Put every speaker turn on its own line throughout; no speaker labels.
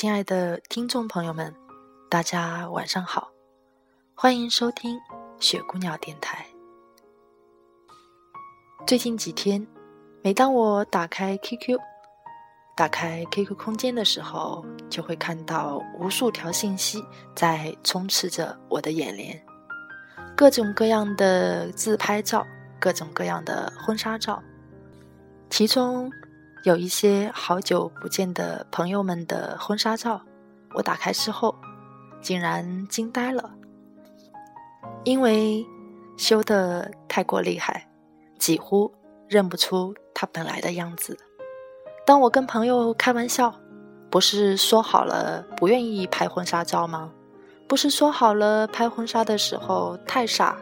亲爱的听众朋友们，大家晚上好，欢迎收听雪姑娘电台。最近几天，每当我打开 QQ、打开 QQ 空间的时候，就会看到无数条信息在充斥着我的眼帘，各种各样的自拍照，各种各样的婚纱照，其中。有一些好久不见的朋友们的婚纱照，我打开之后，竟然惊呆了，因为修的太过厉害，几乎认不出他本来的样子。当我跟朋友开玩笑，不是说好了不愿意拍婚纱照吗？不是说好了拍婚纱的时候太傻，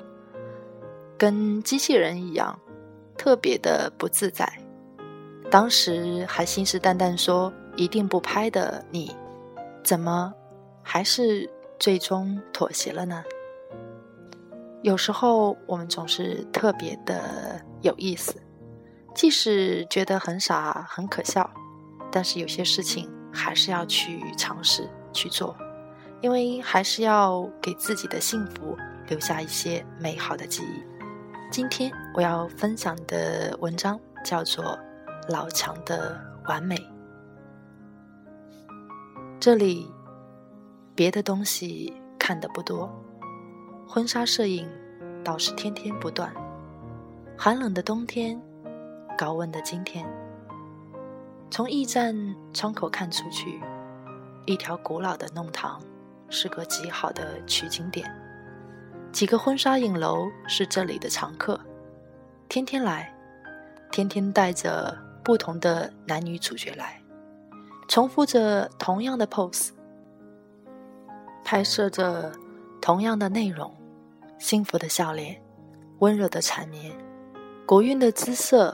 跟机器人一样，特别的不自在。当时还信誓旦旦说一定不拍的你，怎么还是最终妥协了呢？有时候我们总是特别的有意思，即使觉得很傻很可笑，但是有些事情还是要去尝试去做，因为还是要给自己的幸福留下一些美好的记忆。今天我要分享的文章叫做。老强的完美，这里别的东西看的不多，婚纱摄影倒是天天不断。寒冷的冬天，高温的今天，从驿站窗口看出去，一条古老的弄堂是个极好的取景点，几个婚纱影楼是这里的常客，天天来，天天带着。不同的男女主角来，重复着同样的 pose，拍摄着同样的内容，幸福的笑脸，温柔的缠绵，国韵的姿色，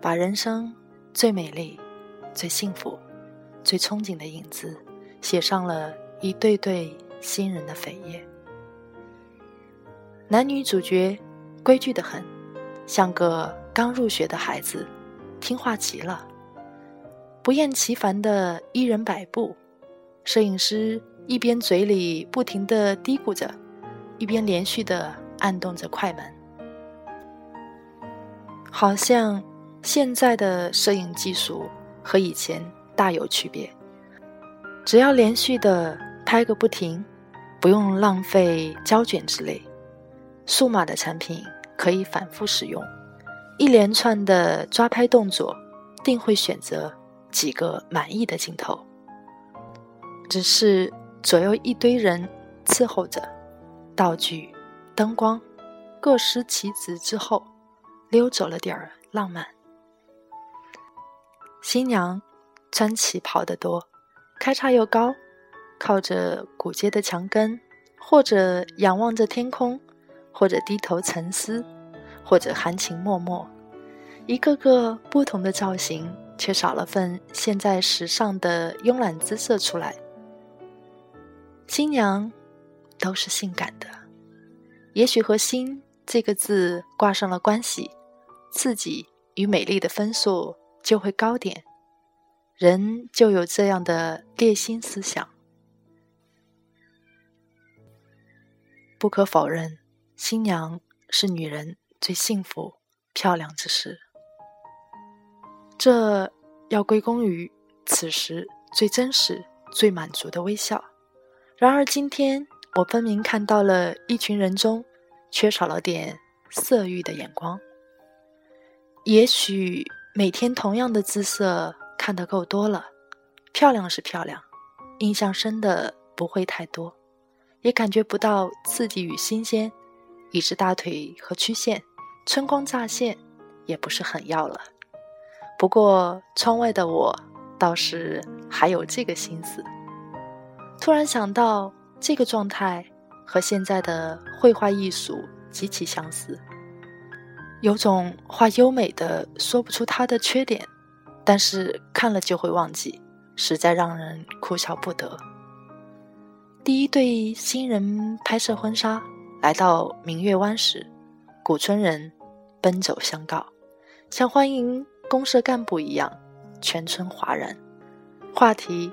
把人生最美丽、最幸福、最憧憬的影子写上了一对对新人的扉页。男女主角规矩的很，像个刚入学的孩子。听话极了，不厌其烦的一人摆布，摄影师一边嘴里不停的嘀咕着，一边连续的按动着快门，好像现在的摄影技术和以前大有区别。只要连续的拍个不停，不用浪费胶卷之类，数码的产品可以反复使用。一连串的抓拍动作，定会选择几个满意的镜头。只是左右一堆人伺候着，道具、灯光各司其职之后，溜走了点儿浪漫。新娘穿旗袍的多，开叉又高，靠着古街的墙根，或者仰望着天空，或者低头沉思。或者含情脉脉，一个个不同的造型，却少了份现在时尚的慵懒姿色出来。新娘都是性感的，也许和“新”这个字挂上了关系，刺激与美丽的分数就会高点，人就有这样的猎心思想。不可否认，新娘是女人。最幸福、漂亮之时，这要归功于此时最真实、最满足的微笑。然而今天，我分明看到了一群人中缺少了点色欲的眼光。也许每天同样的姿色看得够多了，漂亮是漂亮，印象深的不会太多，也感觉不到刺激与新鲜。一只大腿和曲线，春光乍现，也不是很要了。不过窗外的我倒是还有这个心思。突然想到，这个状态和现在的绘画艺术极其相似，有种画优美的说不出它的缺点，但是看了就会忘记，实在让人哭笑不得。第一对新人拍摄婚纱来到明月湾时，古村人奔走相告，像欢迎公社干部一样，全村哗然。话题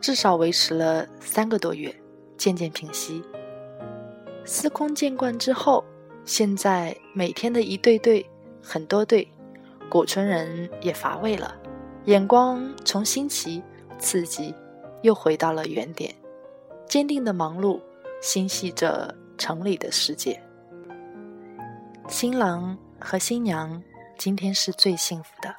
至少维持了三个多月，渐渐平息。司空见惯之后，现在每天的一对对、很多对，古村人也乏味了，眼光从新奇、刺激，又回到了原点。坚定的忙碌，心系着城里的世界。新郎和新娘今天是最幸福的，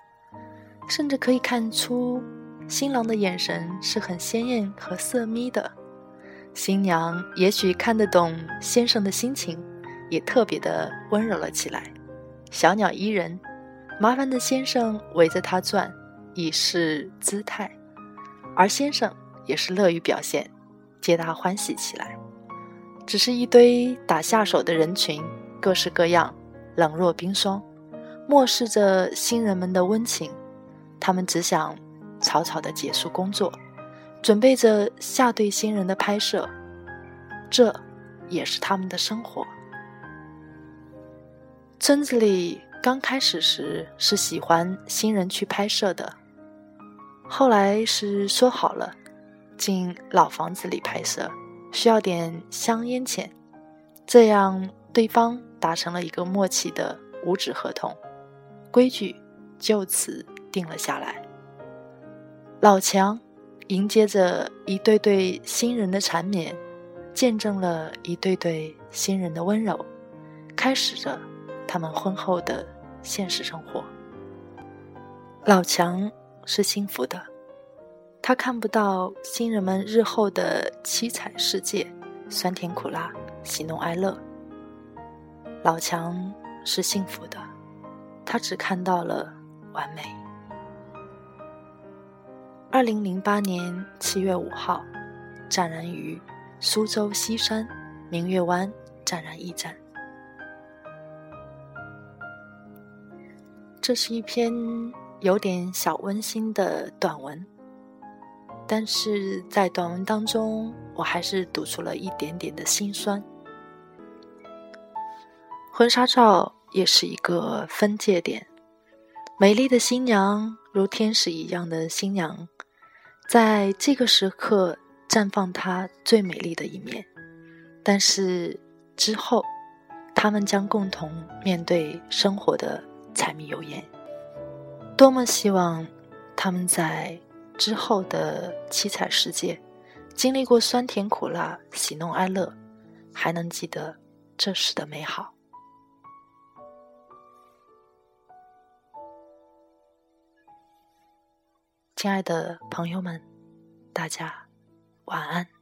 甚至可以看出新郎的眼神是很鲜艳和色眯的。新娘也许看得懂先生的心情，也特别的温柔了起来。小鸟依人，麻烦的先生围着她转，以示姿态，而先生也是乐于表现。皆大欢喜起来，只是一堆打下手的人群，各式各样，冷若冰霜，漠视着新人们的温情。他们只想草草的结束工作，准备着下对新人的拍摄，这也是他们的生活。村子里刚开始时是喜欢新人去拍摄的，后来是说好了。进老房子里拍摄，需要点香烟钱，这样对方达成了一个默契的五指合同，规矩就此定了下来。老强迎接着一对对新人的缠绵，见证了一对对新人的温柔，开始着他们婚后的现实生活。老强是幸福的。他看不到新人们日后的七彩世界，酸甜苦辣，喜怒哀乐。老强是幸福的，他只看到了完美。二零零八年七月五号，湛然于苏州西山明月湾湛然驿站。这是一篇有点小温馨的短文。但是在短文当中，我还是读出了一点点的心酸。婚纱照也是一个分界点，美丽的新娘如天使一样的新娘，在这个时刻绽放她最美丽的一面。但是之后，他们将共同面对生活的柴米油盐。多么希望他们在。之后的七彩世界，经历过酸甜苦辣、喜怒哀乐，还能记得这时的美好。亲爱的朋友们，大家晚安。